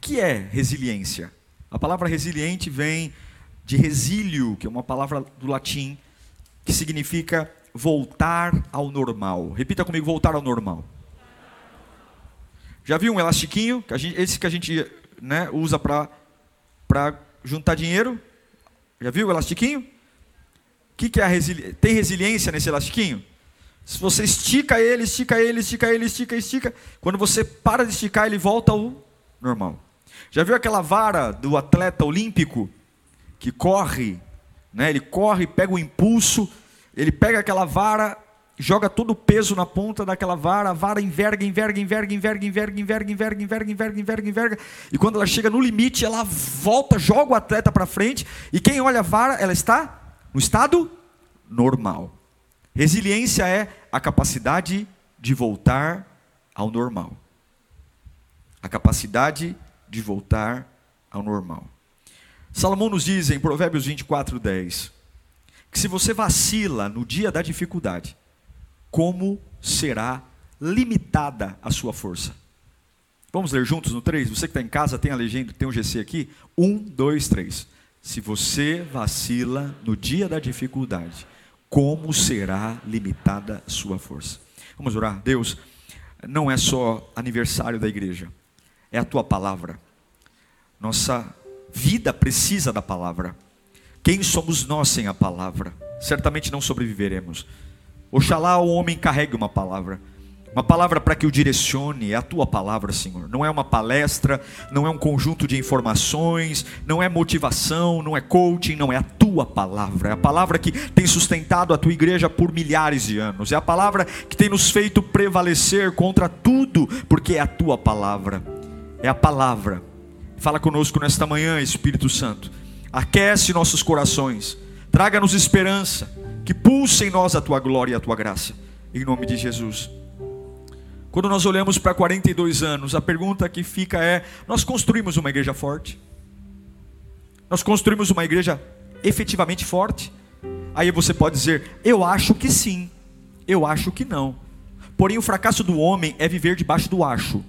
O que é resiliência? A palavra resiliente vem de resílio, que é uma palavra do latim que significa voltar ao normal. Repita comigo, voltar ao normal. Já viu um elastiquinho? Que gente, esse que a gente né, usa para juntar dinheiro? Já viu o elastiquinho? Que, que é Tem resiliência nesse elastiquinho? Se você estica ele, estica ele, estica ele, estica, estica, quando você para de esticar, ele volta ao normal. Já viu aquela vara do atleta olímpico que corre, né? Ele corre, pega o impulso, ele pega aquela vara joga todo o peso na ponta daquela vara, a vara enverga, enverga, enverga, enverga, enverga, enverga, enverga, enverga, enverga, enverga, enverga, e quando ela chega no limite, ela volta, joga o atleta para frente, e quem olha a vara, ela está no estado normal. Resiliência é a capacidade de voltar ao normal. A capacidade de voltar ao normal. Salomão nos diz em Provérbios 24, 10, que se você vacila no dia da dificuldade, como será limitada a sua força. Vamos ler juntos no 3? Você que está em casa, tem a legenda, tem o GC aqui? 1, 2, 3. Se você vacila no dia da dificuldade, como será limitada a sua força? Vamos orar. Deus, não é só aniversário da igreja, é a tua palavra. Nossa vida precisa da palavra. Quem somos nós sem a palavra? Certamente não sobreviveremos. Oxalá o homem carregue uma palavra. Uma palavra para que o direcione, é a tua palavra, Senhor. Não é uma palestra, não é um conjunto de informações, não é motivação, não é coaching, não é a tua palavra. É a palavra que tem sustentado a tua igreja por milhares de anos. É a palavra que tem nos feito prevalecer contra tudo, porque é a tua palavra. É a palavra. Fala conosco nesta manhã, Espírito Santo. Aquece nossos corações, traga-nos esperança que pulse em nós a tua glória e a tua graça, em nome de Jesus. Quando nós olhamos para 42 anos, a pergunta que fica é: nós construímos uma igreja forte? Nós construímos uma igreja efetivamente forte? Aí você pode dizer: eu acho que sim, eu acho que não. Porém, o fracasso do homem é viver debaixo do acho.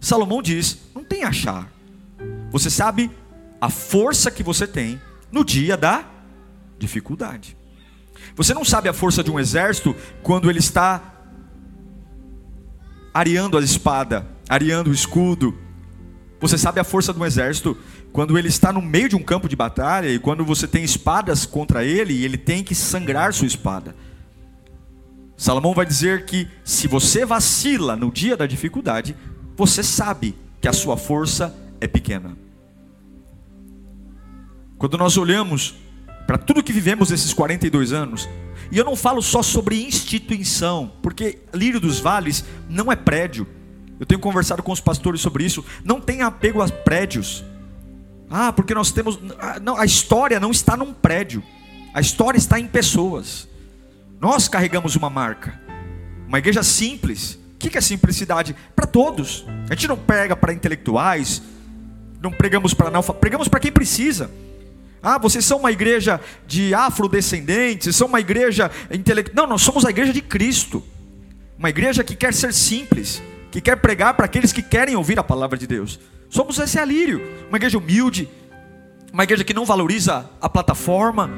Salomão diz: não tem achar. Você sabe a força que você tem no dia da dificuldade. Você não sabe a força de um exército quando ele está areando a espada, areando o escudo. Você sabe a força de um exército quando ele está no meio de um campo de batalha e quando você tem espadas contra ele e ele tem que sangrar sua espada. Salomão vai dizer que se você vacila no dia da dificuldade, você sabe que a sua força é pequena. Quando nós olhamos para tudo que vivemos esses 42 anos, e eu não falo só sobre instituição, porque Lírio dos Vales não é prédio. Eu tenho conversado com os pastores sobre isso. Não tem apego a prédios. Ah, porque nós temos. Ah, não, a história não está num prédio. A história está em pessoas. Nós carregamos uma marca. Uma igreja simples. Que é simplicidade? Para todos. A gente não prega para intelectuais. Não pregamos para analfa. Pregamos para quem precisa. Ah, vocês são uma igreja de afrodescendentes, são uma igreja intelectual. Não, nós somos a igreja de Cristo. Uma igreja que quer ser simples, que quer pregar para aqueles que querem ouvir a palavra de Deus. Somos esse alírio, uma igreja humilde, uma igreja que não valoriza a plataforma,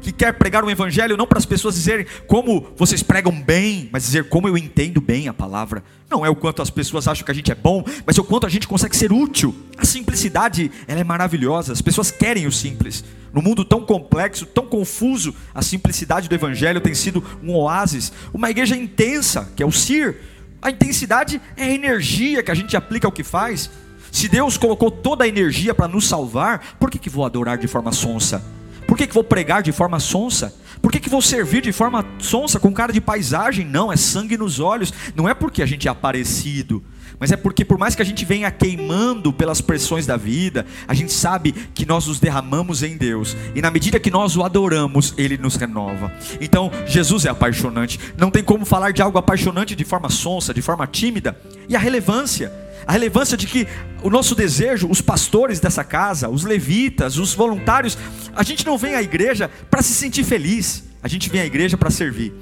que quer pregar o evangelho não para as pessoas dizerem como vocês pregam bem, mas dizer como eu entendo bem a palavra. Não é o quanto as pessoas acham que a gente é bom, mas é o quanto a gente consegue ser útil. A simplicidade, ela é maravilhosa. As pessoas querem o simples. No mundo tão complexo, tão confuso, a simplicidade do evangelho tem sido um oásis. Uma igreja intensa, que é o CIR. A intensidade é a energia que a gente aplica ao que faz. Se Deus colocou toda a energia para nos salvar, por que, que vou adorar de forma sonsa? Por que, que vou pregar de forma sonsa? Por que, que vou servir de forma sonsa, com cara de paisagem? Não, é sangue nos olhos. Não é porque a gente é aparecido, mas é porque por mais que a gente venha queimando pelas pressões da vida, a gente sabe que nós nos derramamos em Deus, e na medida que nós o adoramos, ele nos renova. Então, Jesus é apaixonante. Não tem como falar de algo apaixonante de forma sonsa, de forma tímida, e a relevância a relevância de que o nosso desejo, os pastores dessa casa, os levitas, os voluntários, a gente não vem à igreja para se sentir feliz, a gente vem à igreja para servir.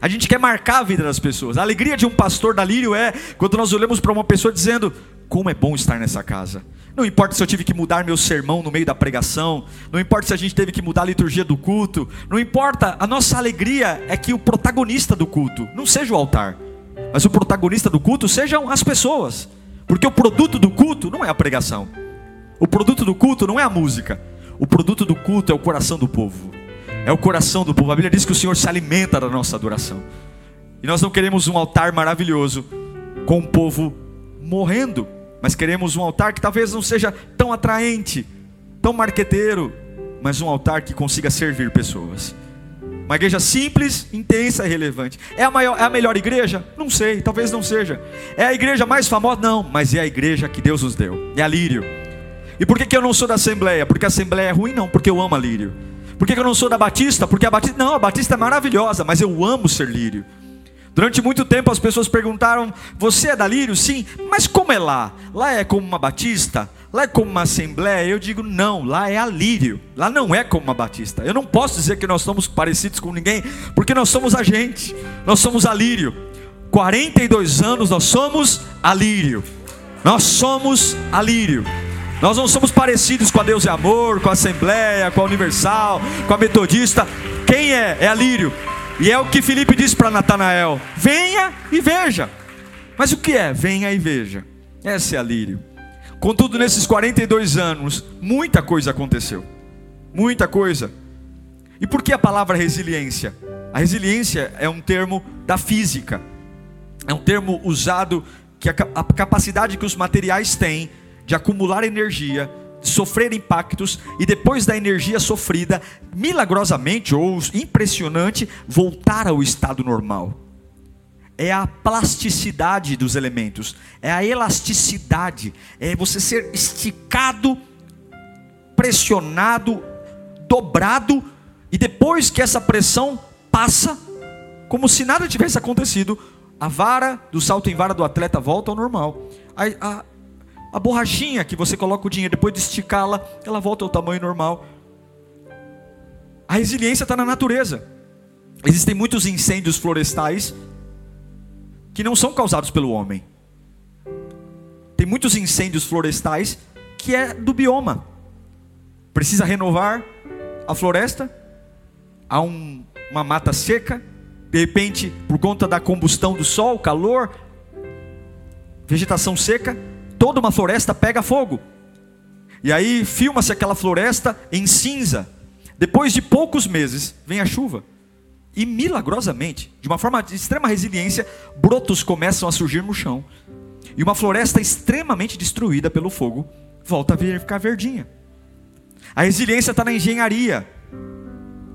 A gente quer marcar a vida das pessoas. A alegria de um pastor da Lírio é quando nós olhamos para uma pessoa dizendo: Como é bom estar nessa casa. Não importa se eu tive que mudar meu sermão no meio da pregação, não importa se a gente teve que mudar a liturgia do culto, não importa, a nossa alegria é que o protagonista do culto não seja o altar, mas o protagonista do culto sejam as pessoas, porque o produto do culto não é a pregação, o produto do culto não é a música, o produto do culto é o coração do povo é o coração do povo. A Bíblia diz que o Senhor se alimenta da nossa adoração. E nós não queremos um altar maravilhoso com o povo morrendo, mas queremos um altar que talvez não seja tão atraente, tão marqueteiro, mas um altar que consiga servir pessoas. Uma igreja simples, intensa e relevante. É a, maior, é a melhor igreja? Não sei, talvez não seja. É a igreja mais famosa? Não, mas é a igreja que Deus nos deu. É a Lírio. E por que, que eu não sou da Assembleia? Porque a Assembleia é ruim? Não, porque eu amo a Lírio. Por que eu não sou da Batista? Porque a Batista, não, a Batista é maravilhosa, mas eu amo ser lírio. Durante muito tempo as pessoas perguntaram: Você é da Lírio? Sim, mas como é lá? Lá é como uma Batista? Lá é como uma Assembleia? Eu digo: Não, lá é a Lírio. Lá não é como uma Batista. Eu não posso dizer que nós somos parecidos com ninguém, porque nós somos a gente, nós somos a Lírio. 42 anos nós somos a Lírio. Nós somos a Lírio. Nós não somos parecidos com a Deus e Amor, com a Assembleia, com a Universal, com a Metodista. Quem é? É a Lírio. E é o que Felipe disse para Natanael: venha e veja. Mas o que é? Venha e veja. Essa é a Lírio. Contudo, nesses 42 anos, muita coisa aconteceu. Muita coisa. E por que a palavra resiliência? A resiliência é um termo da física. É um termo usado que a, capacidade que os materiais têm de acumular energia, de sofrer impactos e depois da energia sofrida, milagrosamente ou impressionante, voltar ao estado normal. É a plasticidade dos elementos, é a elasticidade, é você ser esticado, pressionado, dobrado e depois que essa pressão passa, como se nada tivesse acontecido, a vara do salto em vara do atleta volta ao normal. A, a, a borrachinha que você coloca o dinheiro, depois de esticá-la, ela volta ao tamanho normal. A resiliência está na natureza. Existem muitos incêndios florestais que não são causados pelo homem. Tem muitos incêndios florestais que é do bioma. Precisa renovar a floresta, há um, uma mata seca, de repente, por conta da combustão do sol, calor, vegetação seca, toda uma floresta pega fogo. E aí filma-se aquela floresta em cinza. Depois de poucos meses, vem a chuva. E milagrosamente, de uma forma de extrema resiliência, brotos começam a surgir no chão. E uma floresta extremamente destruída pelo fogo volta a ficar verdinha. A resiliência está na engenharia.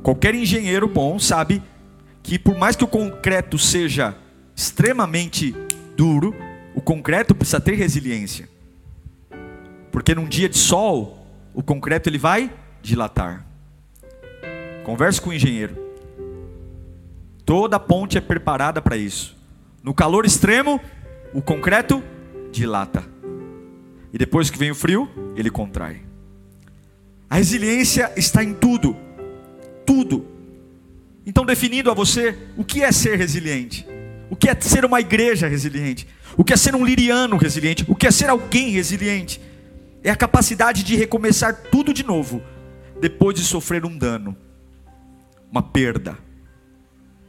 Qualquer engenheiro bom sabe que, por mais que o concreto seja extremamente duro, o concreto precisa ter resiliência. Porque num dia de sol, o concreto ele vai dilatar. Converse com o engenheiro. Toda ponte é preparada para isso. No calor extremo, o concreto dilata. E depois que vem o frio, ele contrai. A resiliência está em tudo. Tudo. Então, definindo a você o que é ser resiliente, o que é ser uma igreja resiliente, o que é ser um liriano resiliente? O que é ser alguém resiliente? É a capacidade de recomeçar tudo de novo, depois de sofrer um dano, uma perda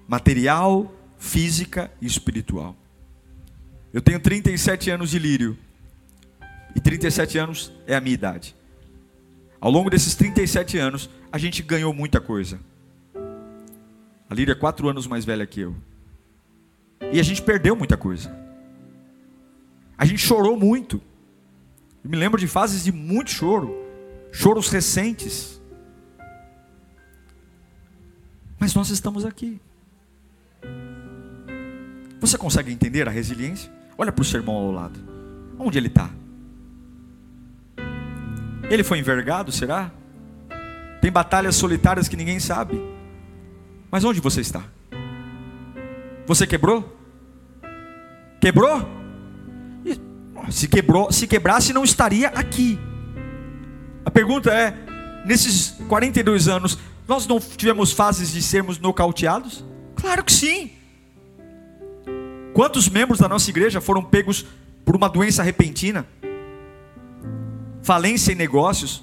material, física e espiritual. Eu tenho 37 anos de lírio, e 37 anos é a minha idade. Ao longo desses 37 anos, a gente ganhou muita coisa. A Líria é quatro anos mais velha que eu. E a gente perdeu muita coisa. A gente chorou muito. Eu me lembro de fases de muito choro, choros recentes. Mas nós estamos aqui. Você consegue entender a resiliência? Olha para o sermão ao lado. Onde ele está? Ele foi envergado, será? Tem batalhas solitárias que ninguém sabe. Mas onde você está? Você quebrou? Quebrou? Se quebrou, se quebrasse não estaria aqui. A pergunta é: nesses 42 anos, nós não tivemos fases de sermos nocauteados? Claro que sim. Quantos membros da nossa igreja foram pegos por uma doença repentina? Falência em negócios,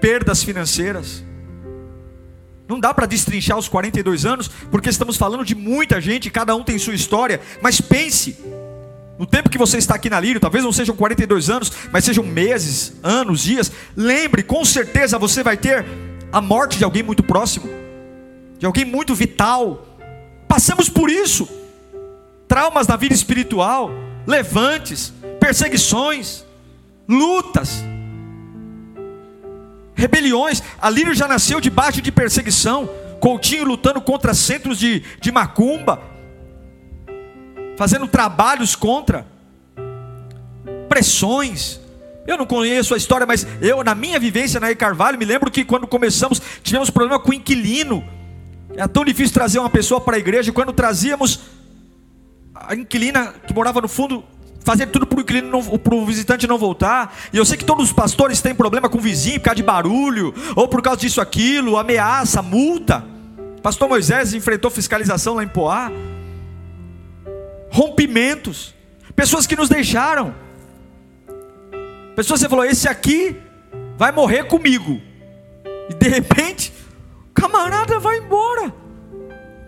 perdas financeiras. Não dá para destrinchar os 42 anos, porque estamos falando de muita gente, cada um tem sua história, mas pense, no tempo que você está aqui na Lírio, talvez não sejam 42 anos, mas sejam meses, anos, dias. Lembre, com certeza você vai ter a morte de alguém muito próximo, de alguém muito vital. Passamos por isso. Traumas na vida espiritual, levantes, perseguições, lutas, rebeliões. A Lírio já nasceu debaixo de perseguição. Coutinho lutando contra centros de, de macumba, fazendo trabalhos contra, pressões. Eu não conheço a história, mas eu, na minha vivência na E Carvalho, me lembro que quando começamos, tivemos problema com o inquilino. Era tão difícil trazer uma pessoa para a igreja, quando trazíamos a inquilina que morava no fundo, fazer tudo para o inquilino, para o visitante não voltar. E eu sei que todos os pastores têm problema com o vizinho por causa de barulho, ou por causa disso, aquilo, ameaça, multa. Pastor Moisés enfrentou fiscalização lá em Poá rompimentos, pessoas que nos deixaram, pessoas que você falou: esse aqui vai morrer comigo, e de repente, o camarada vai embora.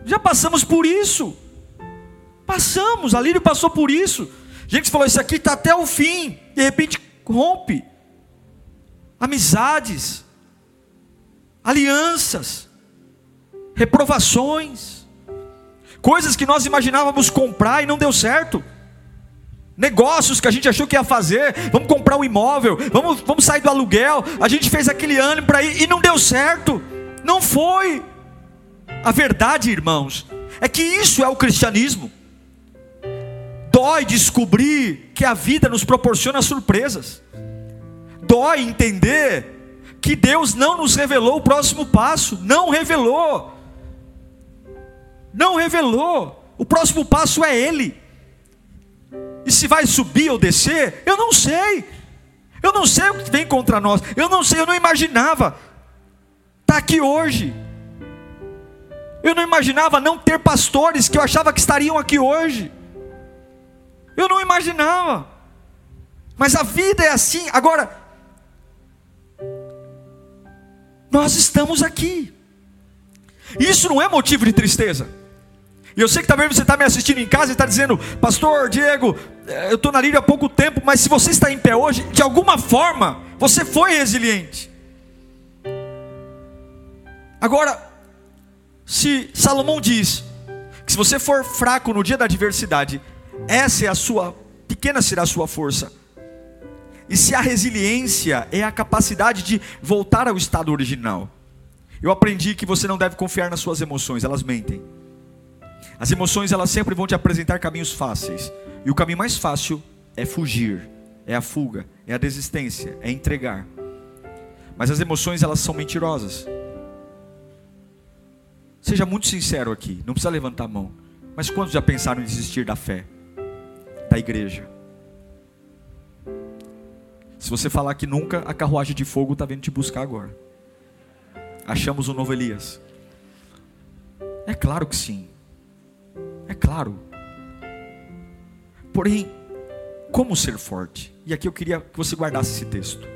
Já passamos por isso, passamos, a Lírio passou por isso. Gente falou: esse aqui está até o fim, de repente rompe, amizades, alianças, reprovações coisas que nós imaginávamos comprar e não deu certo. Negócios que a gente achou que ia fazer, vamos comprar um imóvel, vamos, vamos sair do aluguel. A gente fez aquele ano para ir e não deu certo, não foi. A verdade, irmãos, é que isso é o cristianismo. Dói descobrir que a vida nos proporciona surpresas, dói entender que Deus não nos revelou o próximo passo, não revelou. Não revelou. O próximo passo é Ele. E se vai subir ou descer, eu não sei. Eu não sei o que vem contra nós. Eu não sei, eu não imaginava. Está aqui hoje. Eu não imaginava não ter pastores que eu achava que estariam aqui hoje. Eu não imaginava. Mas a vida é assim. Agora, nós estamos aqui. Isso não é motivo de tristeza. E eu sei que talvez você está me assistindo em casa e está dizendo, Pastor Diego, eh, eu estou na Líria há pouco tempo, mas se você está em pé hoje, de alguma forma, você foi resiliente. Agora, se Salomão diz que se você for fraco no dia da adversidade, essa é a sua, pequena será a sua força. E se a resiliência é a capacidade de voltar ao estado original. Eu aprendi que você não deve confiar nas suas emoções, elas mentem. As emoções elas sempre vão te apresentar caminhos fáceis. E o caminho mais fácil é fugir, é a fuga, é a desistência, é entregar. Mas as emoções elas são mentirosas. Seja muito sincero aqui, não precisa levantar a mão. Mas quantos já pensaram em desistir da fé, da igreja? Se você falar que nunca, a carruagem de fogo está vindo te buscar agora. Achamos o novo Elias. É claro que sim. É claro. Porém, como ser forte? E aqui eu queria que você guardasse esse texto,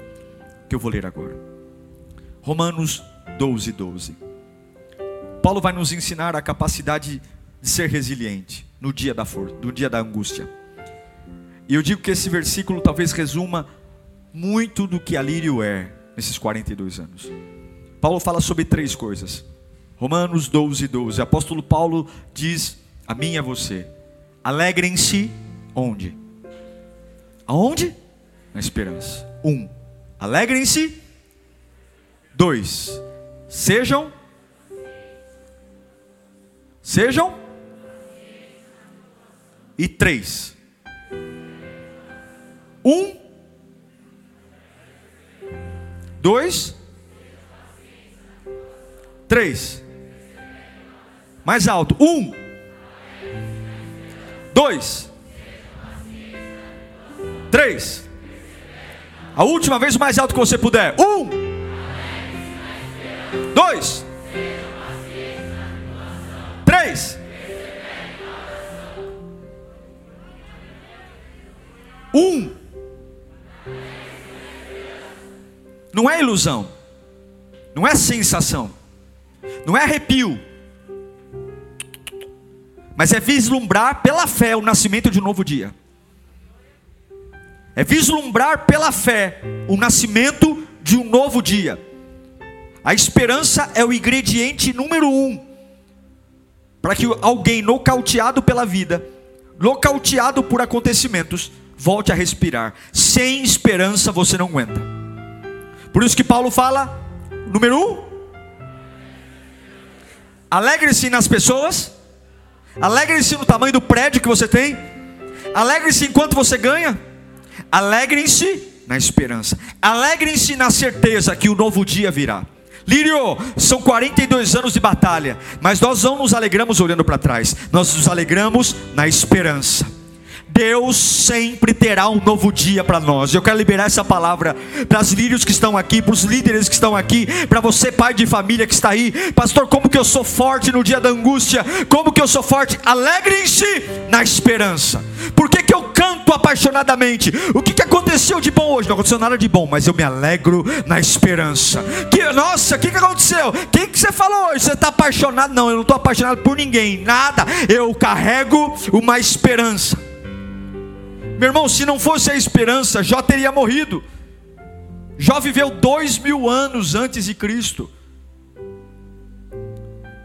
que eu vou ler agora. Romanos 12, 12. Paulo vai nos ensinar a capacidade de ser resiliente no dia da força, no dia da angústia. E eu digo que esse versículo talvez resuma muito do que Alírio é nesses 42 anos. Paulo fala sobre três coisas. Romanos 12, 12. O apóstolo Paulo diz a mim e a você. Alegrem-se onde? Aonde? Na esperança. Um, alegrem-se. Dois, sejam. Sejam. E três. Um. Dois. Três. Mais alto. Um. Dois. Três. A última vez o mais alto que você puder. Um. Dois. Três. Um. Não é ilusão. Não é sensação. Não é arrepio. Mas é vislumbrar pela fé o nascimento de um novo dia. É vislumbrar pela fé o nascimento de um novo dia. A esperança é o ingrediente número um para que alguém nocauteado pela vida, nocauteado por acontecimentos, volte a respirar. Sem esperança você não aguenta. Por isso que Paulo fala, número um, alegre-se nas pessoas, alegre-se no tamanho do prédio que você tem, alegre-se enquanto você ganha, alegrem-se na esperança, alegrem-se na certeza que o novo dia virá. Lírio, são 42 anos de batalha, mas nós não nos alegramos olhando para trás, nós nos alegramos na esperança. Deus sempre terá um novo dia para nós. Eu quero liberar essa palavra para os lírios que estão aqui, para os líderes que estão aqui, para você, pai de família que está aí. Pastor, como que eu sou forte no dia da angústia? Como que eu sou forte? Alegrem-se na esperança. Por que, que eu canto apaixonadamente? O que, que aconteceu de bom hoje? Não aconteceu nada de bom, mas eu me alegro na esperança. Que, nossa, o que, que aconteceu? O que, que você falou hoje? Você está apaixonado? Não, eu não estou apaixonado por ninguém, nada. Eu carrego uma esperança. Meu irmão, se não fosse a esperança, Jó teria morrido. Jó viveu dois mil anos antes de Cristo.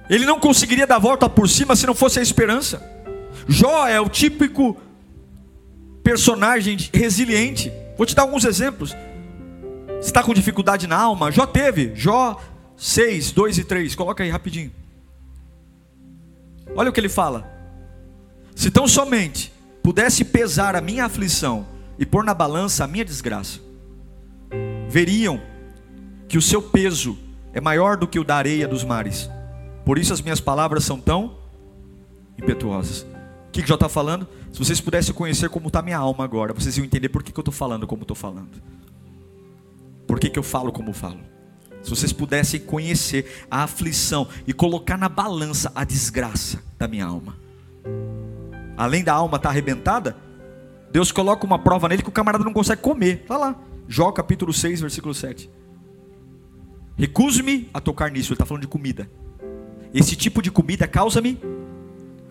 Ele não conseguiria dar volta por cima se não fosse a esperança. Jó é o típico personagem resiliente. Vou te dar alguns exemplos. Você está com dificuldade na alma? Jó teve. Jó 6, 2 e 3. Coloca aí rapidinho. Olha o que ele fala. Se tão somente pudesse pesar a minha aflição e pôr na balança a minha desgraça, veriam que o seu peso é maior do que o da areia dos mares. Por isso as minhas palavras são tão impetuosas. O que, que já está falando? Se vocês pudessem conhecer como está minha alma agora, vocês iam entender por que, que eu estou falando como estou falando. Por que, que eu falo como falo. Se vocês pudessem conhecer a aflição e colocar na balança a desgraça da minha alma além da alma estar tá arrebentada, Deus coloca uma prova nele que o camarada não consegue comer. Está lá. Jó capítulo 6, versículo 7. Recuso-me a tocar nisso. Ele está falando de comida. Esse tipo de comida causa-me.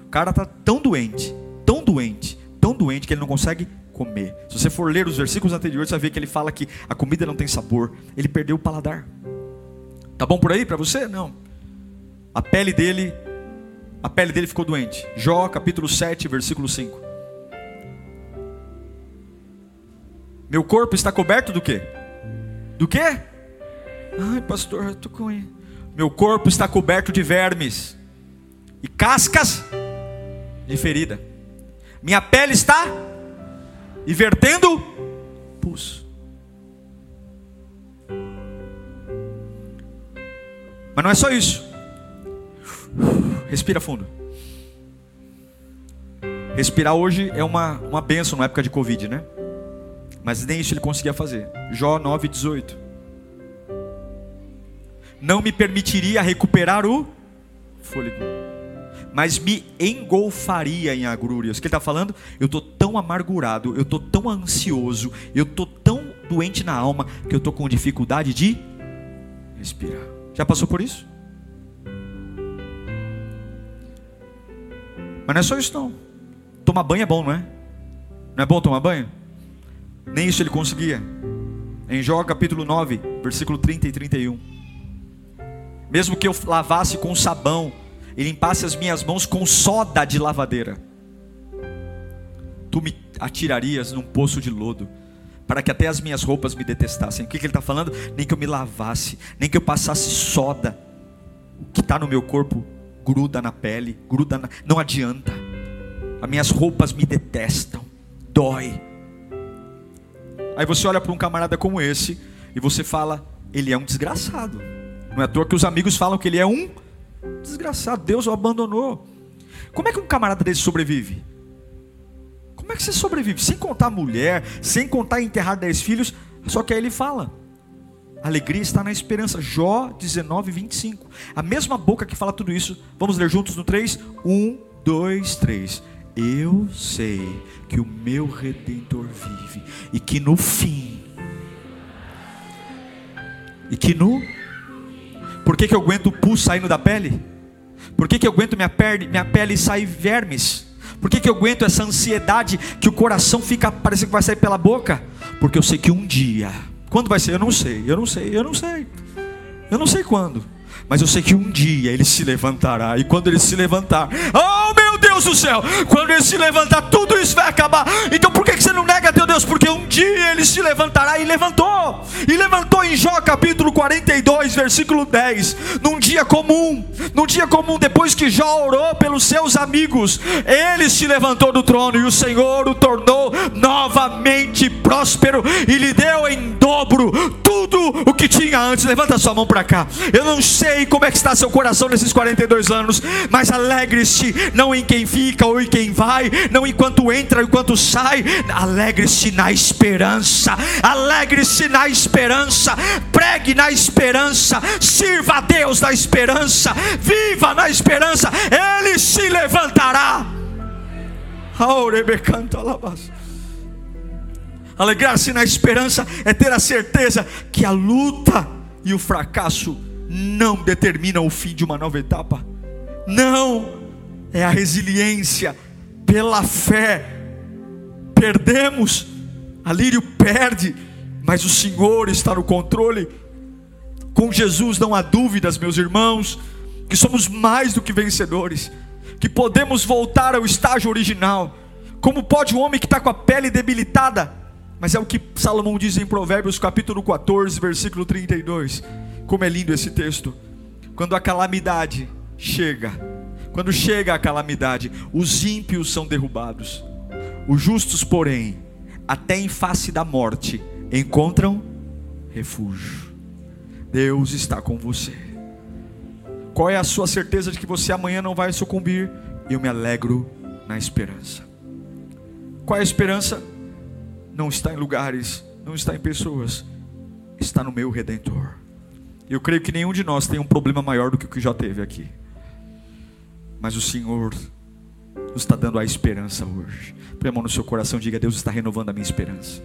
O cara está tão doente, tão doente, tão doente que ele não consegue comer. Se você for ler os versículos anteriores, você vai ver que ele fala que a comida não tem sabor. Ele perdeu o paladar. Tá bom por aí para você? Não. A pele dele a pele dele ficou doente. Jó capítulo 7, versículo 5. Meu corpo está coberto do quê? Do quê? Ai, pastor, eu tô com Meu corpo está coberto de vermes e cascas de ferida. Minha pele está e vertendo pus. Mas não é só isso. Respira fundo. Respirar hoje é uma, uma benção na época de Covid, né? Mas nem isso ele conseguia fazer. Jó 9,18. Não me permitiria recuperar o fôlego, mas me engolfaria em agrúrias. O que ele está falando? Eu estou tão amargurado, eu estou tão ansioso, eu estou tão doente na alma que eu estou com dificuldade de respirar. Já passou por isso? Mas não é só isso não. Tomar banho é bom, não é? Não é bom tomar banho? Nem isso ele conseguia. Em Jó capítulo 9, versículo 30 e 31. Mesmo que eu lavasse com sabão e limpasse as minhas mãos com soda de lavadeira, tu me atirarias num poço de lodo, para que até as minhas roupas me detestassem. O que, que ele está falando? Nem que eu me lavasse, nem que eu passasse soda, o que está no meu corpo gruda na pele, gruda na... não adianta. As minhas roupas me detestam, dói. Aí você olha para um camarada como esse e você fala, ele é um desgraçado. Não é à toa que os amigos falam que ele é um desgraçado, Deus o abandonou. Como é que um camarada desse sobrevive? Como é que você sobrevive? Sem contar mulher, sem contar enterrar dez filhos, só que aí ele fala. Alegria está na esperança. Jó 19, 25. A mesma boca que fala tudo isso. Vamos ler juntos no 3? 1, 2, 3. Eu sei que o meu redentor vive e que no fim e que no Por que, que eu aguento o pus saindo da pele? Por que, que eu aguento minha pele, minha pele sair vermes? Por que, que eu aguento essa ansiedade que o coração fica parecendo que vai sair pela boca? Porque eu sei que um dia, quando vai ser? Eu não sei, eu não sei, eu não sei. Eu não sei quando. Mas eu sei que um dia ele se levantará. E quando ele se levantar, oh meu Deus do céu, quando ele se levantar, tudo isso vai acabar. Então por que você não nega Deus? Porque um dia ele se levantará e levantou. E levantou em Jó capítulo 42, versículo 10. Num dia comum, num dia comum, depois que Jó orou pelos seus amigos, ele se levantou do trono e o Senhor o tornou novamente próspero e lhe deu em dobro tudo o que tinha antes. Levanta sua mão para cá. Eu não sei como é que está seu coração nesses 42 anos, mas alegre-se não em quem fica ou em quem vai, não enquanto entra, enquanto sai. Alegre-se na esperança. Alegre-se na esperança. Pregue na esperança. Sirva a Deus na esperança. Viva na esperança. Ele se levantará. Alegrar-se na esperança é ter a certeza que a luta e o fracasso não determinam o fim de uma nova etapa. Não, é a resiliência pela fé. Perdemos, a Lírio perde, mas o Senhor está no controle. Com Jesus não há dúvidas, meus irmãos, que somos mais do que vencedores, que podemos voltar ao estágio original. Como pode um homem que está com a pele debilitada mas é o que Salomão diz em Provérbios capítulo 14, versículo 32. Como é lindo esse texto. Quando a calamidade chega, quando chega a calamidade, os ímpios são derrubados. Os justos, porém, até em face da morte, encontram refúgio. Deus está com você. Qual é a sua certeza de que você amanhã não vai sucumbir? Eu me alegro na esperança. Qual é a esperança? não está em lugares, não está em pessoas, está no meu redentor. Eu creio que nenhum de nós tem um problema maior do que o que já teve aqui. Mas o Senhor nos está dando a esperança hoje. Põe a mão no seu coração e diga: Deus está renovando a minha esperança.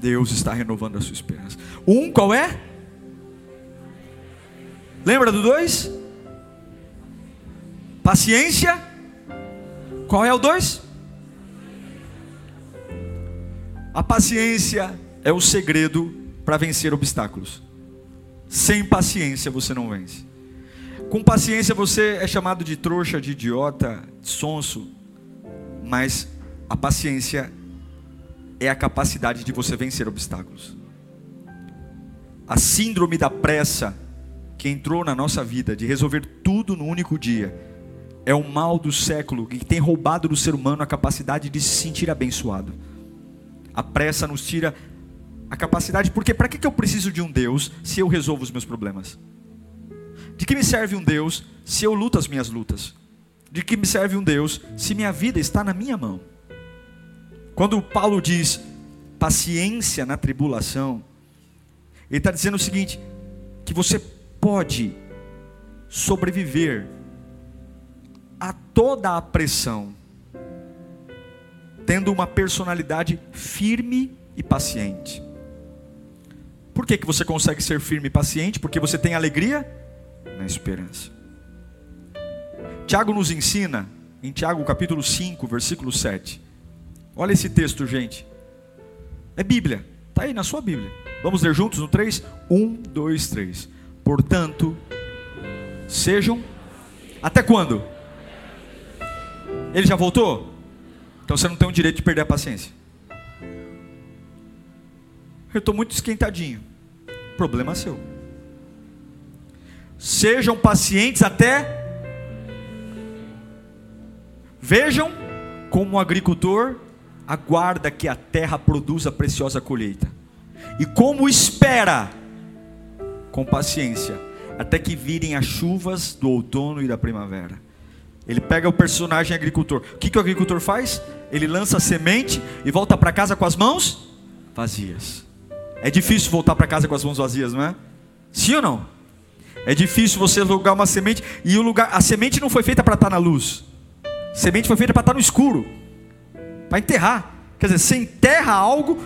Deus está renovando a sua esperança. Um, qual é? Lembra do dois? Paciência. Qual é o dois? A paciência é o segredo para vencer obstáculos. Sem paciência você não vence. Com paciência você é chamado de trouxa, de idiota, de sonso, mas a paciência é a capacidade de você vencer obstáculos. A síndrome da pressa que entrou na nossa vida de resolver tudo no único dia é o mal do século que tem roubado do ser humano a capacidade de se sentir abençoado. A pressa nos tira a capacidade, porque para que eu preciso de um Deus se eu resolvo os meus problemas? De que me serve um Deus se eu luto as minhas lutas? De que me serve um Deus se minha vida está na minha mão? Quando Paulo diz paciência na tribulação, ele está dizendo o seguinte: que você pode sobreviver a toda a pressão tendo uma personalidade firme e paciente. Por que, que você consegue ser firme e paciente? Porque você tem alegria na esperança. Tiago nos ensina, em Tiago capítulo 5, versículo 7. Olha esse texto, gente. É Bíblia, está aí na sua Bíblia. Vamos ler juntos no 3? 1, 2, 3. Portanto, sejam. Até quando? Ele já voltou? Então você não tem o direito de perder a paciência. Eu estou muito esquentadinho. Problema seu. Sejam pacientes até. Vejam como o agricultor aguarda que a terra produza preciosa colheita. E como espera, com paciência, até que virem as chuvas do outono e da primavera. Ele pega o personagem agricultor. O que, que o agricultor faz? Ele lança a semente e volta para casa com as mãos vazias. É difícil voltar para casa com as mãos vazias, não é? Sim ou não? É difícil você lugar uma semente e o lugar, a semente não foi feita para estar na luz. A semente foi feita para estar no escuro, para enterrar. Quer dizer, você enterra algo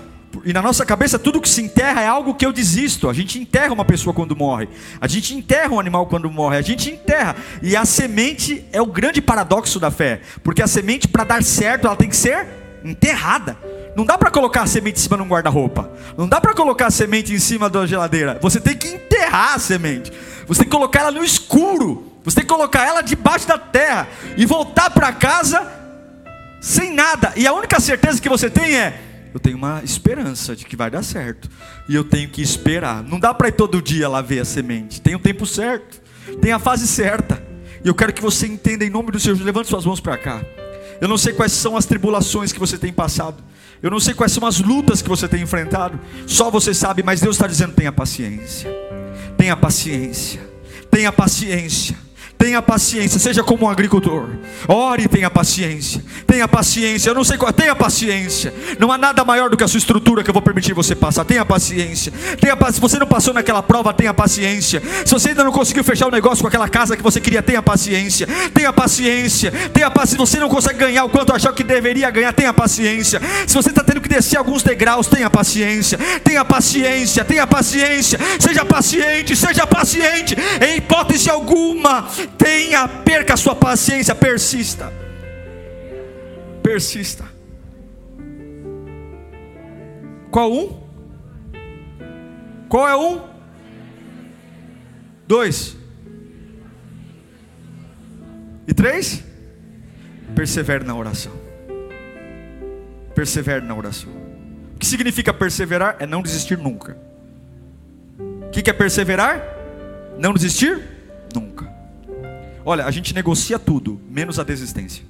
e na nossa cabeça tudo que se enterra é algo que eu desisto. A gente enterra uma pessoa quando morre. A gente enterra um animal quando morre. A gente enterra. E a semente é o grande paradoxo da fé, porque a semente para dar certo ela tem que ser enterrada. Não dá para colocar a semente em cima de um guarda-roupa. Não dá para colocar a semente em cima da geladeira. Você tem que enterrar a semente. Você tem que colocar ela no escuro. Você tem que colocar ela debaixo da terra e voltar para casa sem nada. E a única certeza que você tem é: eu tenho uma esperança de que vai dar certo. E eu tenho que esperar. Não dá para ir todo dia lá ver a semente. Tem o tempo certo. Tem a fase certa. E eu quero que você entenda em nome do Senhor. Levante suas mãos para cá. Eu não sei quais são as tribulações que você tem passado. Eu não sei quais são as lutas que você tem enfrentado. Só você sabe, mas Deus está dizendo: tenha paciência. Tenha paciência. Tenha paciência. Tenha paciência, seja como um agricultor. Ore e tenha paciência. Tenha paciência. Eu não sei qual, tenha paciência. Não há nada maior do que a sua estrutura que eu vou permitir você passar. Tenha paciência. Tenha Se você não passou naquela prova, tenha paciência. Se você ainda não conseguiu fechar o negócio com aquela casa que você queria, tenha paciência. Tenha paciência. Tenha paciência. Se você não consegue ganhar o quanto achou que deveria ganhar, tenha paciência. Se você está tendo que descer alguns degraus, tenha paciência. Tenha paciência. Tenha paciência. Seja paciente. Seja paciente. Em hipótese alguma tenha, perca a sua paciência, persista. Persista. Qual um? Qual é um? Dois. E três? Persevere na oração. Persevere na oração. O que significa perseverar? É não desistir nunca. O que é perseverar? Não desistir nunca. Olha, a gente negocia tudo, menos a desistência.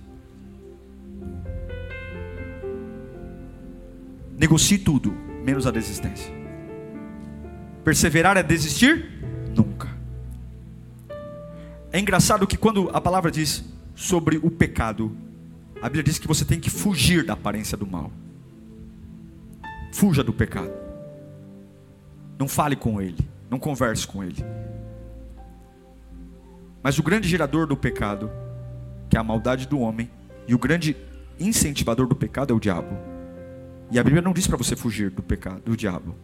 Negocie tudo, menos a desistência. Perseverar é desistir? Nunca. É engraçado que quando a palavra diz sobre o pecado, a Bíblia diz que você tem que fugir da aparência do mal. Fuja do pecado. Não fale com ele, não converse com ele. Mas o grande gerador do pecado, que é a maldade do homem, e o grande incentivador do pecado é o diabo. E a Bíblia não diz para você fugir do pecado, do diabo.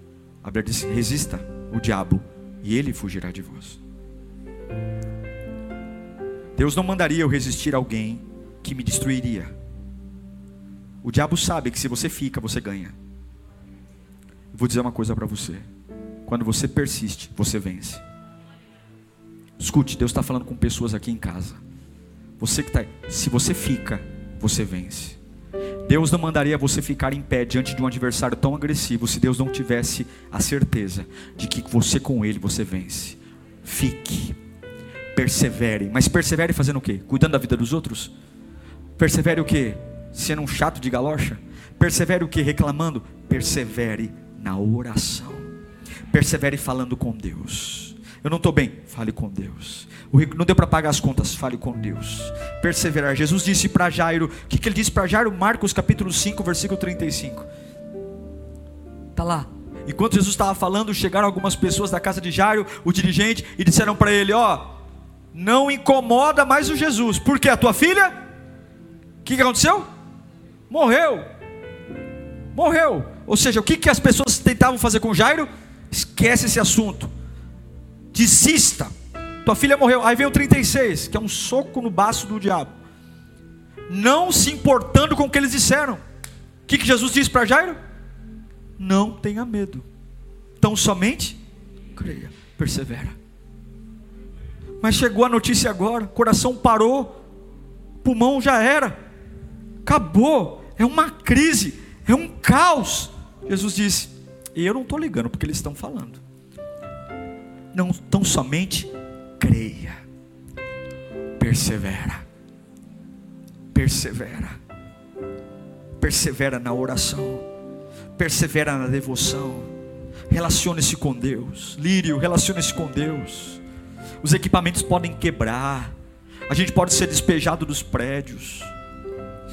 A Bíblia diz: resista o diabo e ele fugirá de vós. Deus não mandaria eu resistir a alguém que me destruiria. O diabo sabe que se você fica, você ganha. Vou dizer uma coisa para você: quando você persiste, você vence. Escute, Deus está falando com pessoas aqui em casa. Você que está, se você fica, você vence. Deus não mandaria você ficar em pé diante de um adversário tão agressivo se Deus não tivesse a certeza de que você com ele você vence. Fique, persevere, mas persevere fazendo o quê? Cuidando da vida dos outros? Persevere o quê? Sendo um chato de galocha? Persevere o quê? Reclamando? Persevere na oração. Persevere falando com Deus. Eu não estou bem, fale com Deus. O rico não deu para pagar as contas, fale com Deus. Perseverar. Jesus disse para Jairo, o que, que ele disse para Jairo? Marcos capítulo 5, versículo 35. Está lá. Enquanto Jesus estava falando, chegaram algumas pessoas da casa de Jairo, o dirigente, e disseram para ele: Ó, não incomoda mais o Jesus, porque a tua filha, o que, que aconteceu? Morreu. Morreu. Ou seja, o que, que as pessoas tentavam fazer com Jairo? Esquece esse assunto desista. Tua filha morreu. Aí vem o 36, que é um soco no baço do diabo. Não se importando com o que eles disseram. O que, que Jesus disse para Jairo? Não tenha medo. Então somente creia, persevera. Mas chegou a notícia agora, coração parou, pulmão já era, acabou, é uma crise, é um caos. Jesus disse: eu não estou ligando porque eles estão falando não tão somente creia, persevera, persevera, persevera na oração, persevera na devoção, relacione-se com Deus. Lírio, relacione-se com Deus. Os equipamentos podem quebrar, a gente pode ser despejado dos prédios,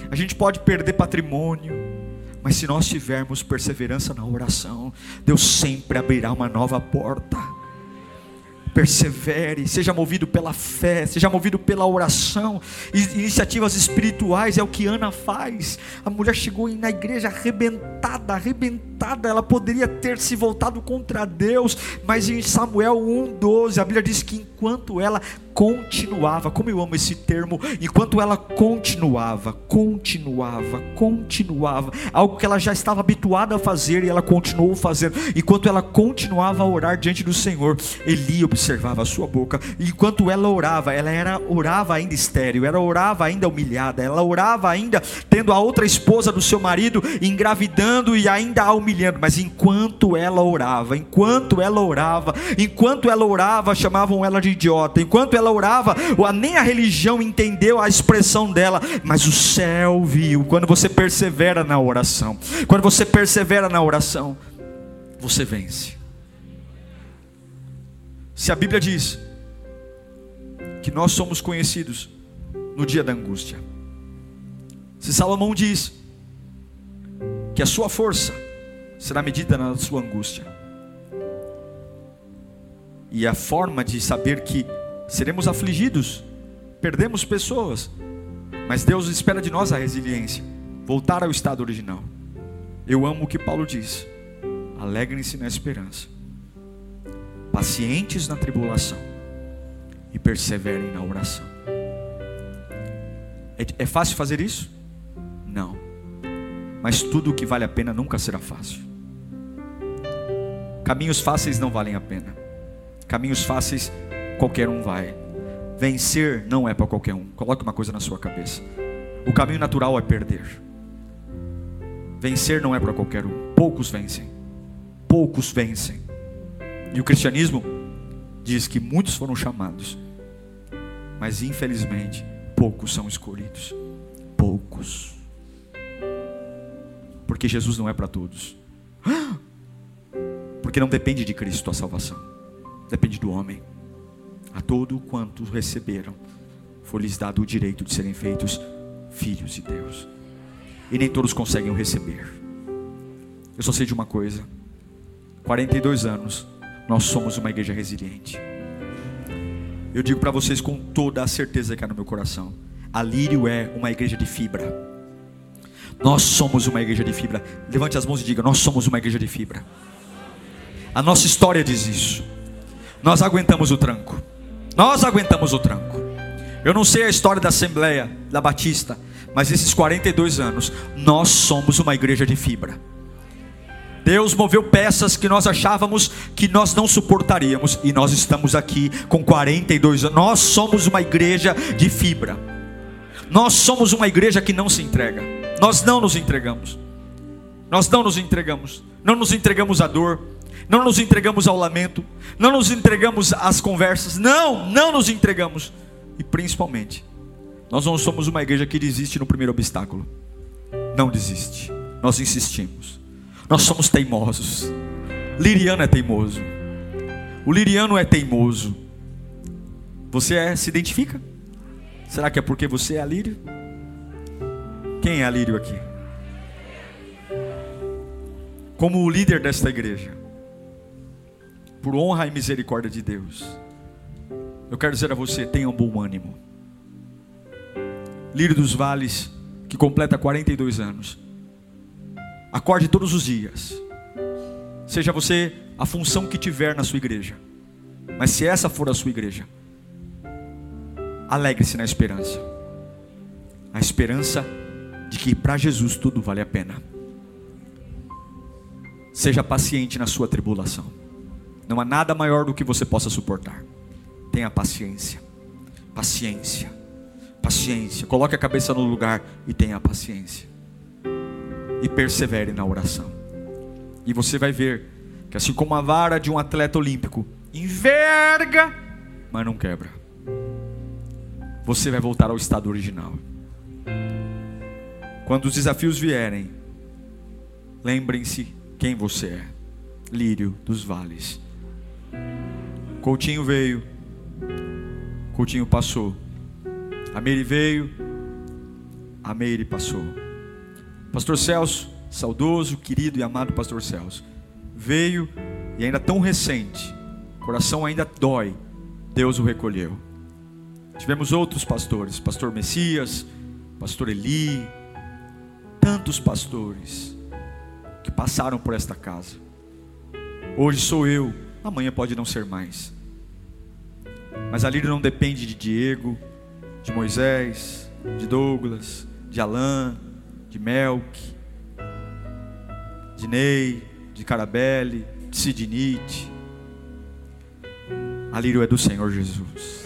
a gente pode perder patrimônio, mas se nós tivermos perseverança na oração, Deus sempre abrirá uma nova porta persevere, seja movido pela fé, seja movido pela oração, iniciativas espirituais, é o que Ana faz. A mulher chegou na igreja arrebentada, arrebentada, ela poderia ter se voltado contra Deus, mas em Samuel 1,12, a Bíblia diz que enquanto ela continuava, como eu amo esse termo, enquanto ela continuava, continuava, continuava, algo que ela já estava habituada a fazer e ela continuou fazendo, enquanto ela continuava a orar diante do Senhor, Eli observava a sua boca, enquanto ela orava, ela era orava ainda estéril, ela orava ainda humilhada, ela orava ainda tendo a outra esposa do seu marido engravidando e ainda a humilhando, mas enquanto ela orava, enquanto ela orava, enquanto ela orava, chamavam ela de idiota, enquanto ela ela orava, nem a religião entendeu a expressão dela, mas o céu viu. Quando você persevera na oração, quando você persevera na oração, você vence. Se a Bíblia diz que nós somos conhecidos no dia da angústia, se Salomão diz que a sua força será medida na sua angústia, e a forma de saber que seremos afligidos, perdemos pessoas, mas Deus espera de nós a resiliência, voltar ao estado original. Eu amo o que Paulo diz: alegrem-se na esperança, pacientes na tribulação e perseverem na oração. É, é fácil fazer isso? Não, mas tudo o que vale a pena nunca será fácil. Caminhos fáceis não valem a pena, caminhos fáceis qualquer um vai. Vencer não é para qualquer um. Coloque uma coisa na sua cabeça. O caminho natural é perder. Vencer não é para qualquer um. Poucos vencem. Poucos vencem. E o cristianismo diz que muitos foram chamados, mas infelizmente poucos são escolhidos. Poucos. Porque Jesus não é para todos. Porque não depende de Cristo a salvação. Depende do homem. A todo quanto receberam, foi-lhes dado o direito de serem feitos filhos de Deus. E nem todos conseguem o receber. Eu só sei de uma coisa: 42 anos, nós somos uma igreja resiliente. Eu digo para vocês com toda a certeza que há no meu coração: a Lírio é uma igreja de fibra. Nós somos uma igreja de fibra. Levante as mãos e diga: Nós somos uma igreja de fibra. A nossa história diz isso. Nós aguentamos o tranco. Nós aguentamos o tranco. Eu não sei a história da Assembleia da Batista, mas esses 42 anos, nós somos uma igreja de fibra. Deus moveu peças que nós achávamos que nós não suportaríamos, e nós estamos aqui com 42 anos. Nós somos uma igreja de fibra. Nós somos uma igreja que não se entrega. Nós não nos entregamos. Nós não nos entregamos. Não nos entregamos à dor não nos entregamos ao lamento, não nos entregamos às conversas, não, não nos entregamos. E principalmente, nós não somos uma igreja que desiste no primeiro obstáculo. Não desiste. Nós insistimos. Nós somos teimosos. Liriano é teimoso. O liriano é teimoso. Você é, se identifica? Será que é porque você é Lírio? Quem é Lírio aqui? Como o líder desta igreja, por honra e misericórdia de Deus, eu quero dizer a você: tenha um bom ânimo. Lírio dos Vales, que completa 42 anos, acorde todos os dias, seja você a função que tiver na sua igreja, mas se essa for a sua igreja, alegre-se na esperança, a esperança de que para Jesus tudo vale a pena. Seja paciente na sua tribulação. Não há nada maior do que você possa suportar. Tenha paciência. Paciência. Paciência. Coloque a cabeça no lugar e tenha paciência. E persevere na oração. E você vai ver que assim como a vara de um atleta olímpico enverga, mas não quebra. Você vai voltar ao estado original. Quando os desafios vierem, lembrem-se quem você é. Lírio dos vales. Coutinho veio. Coutinho passou. A Meire veio. A Meire passou. Pastor Celso, saudoso, querido e amado Pastor Celso, veio e ainda tão recente, coração ainda dói, Deus o recolheu. Tivemos outros pastores, Pastor Messias, Pastor Eli, tantos pastores que passaram por esta casa. Hoje sou eu, amanhã pode não ser mais. Mas a líder não depende de Diego, de Moisés, de Douglas, de Alain, de Melk, de Ney, de Carabelli, de Sidnite. A lírio é do Senhor Jesus.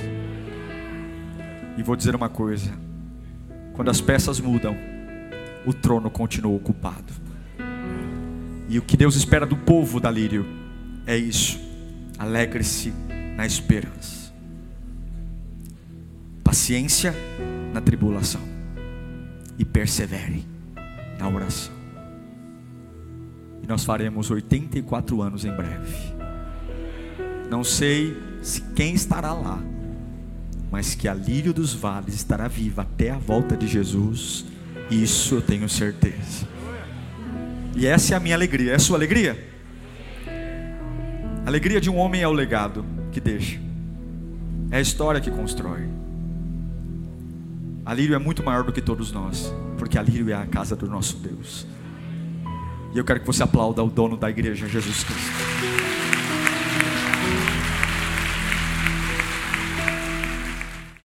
E vou dizer uma coisa: quando as peças mudam, o trono continua ocupado. E o que Deus espera do povo da Lírio é isso. Alegre-se na esperança. Paciência na tribulação. E persevere na oração. E nós faremos 84 anos em breve. Não sei se quem estará lá, mas que a lírio dos vales estará viva até a volta de Jesus. Isso eu tenho certeza. E essa é a minha alegria. É a sua alegria? A alegria de um homem é o legado que deixa. É a história que constrói. A Lírio é muito maior do que todos nós, porque a Lírio é a casa do nosso Deus. E eu quero que você aplauda o dono da igreja, Jesus Cristo.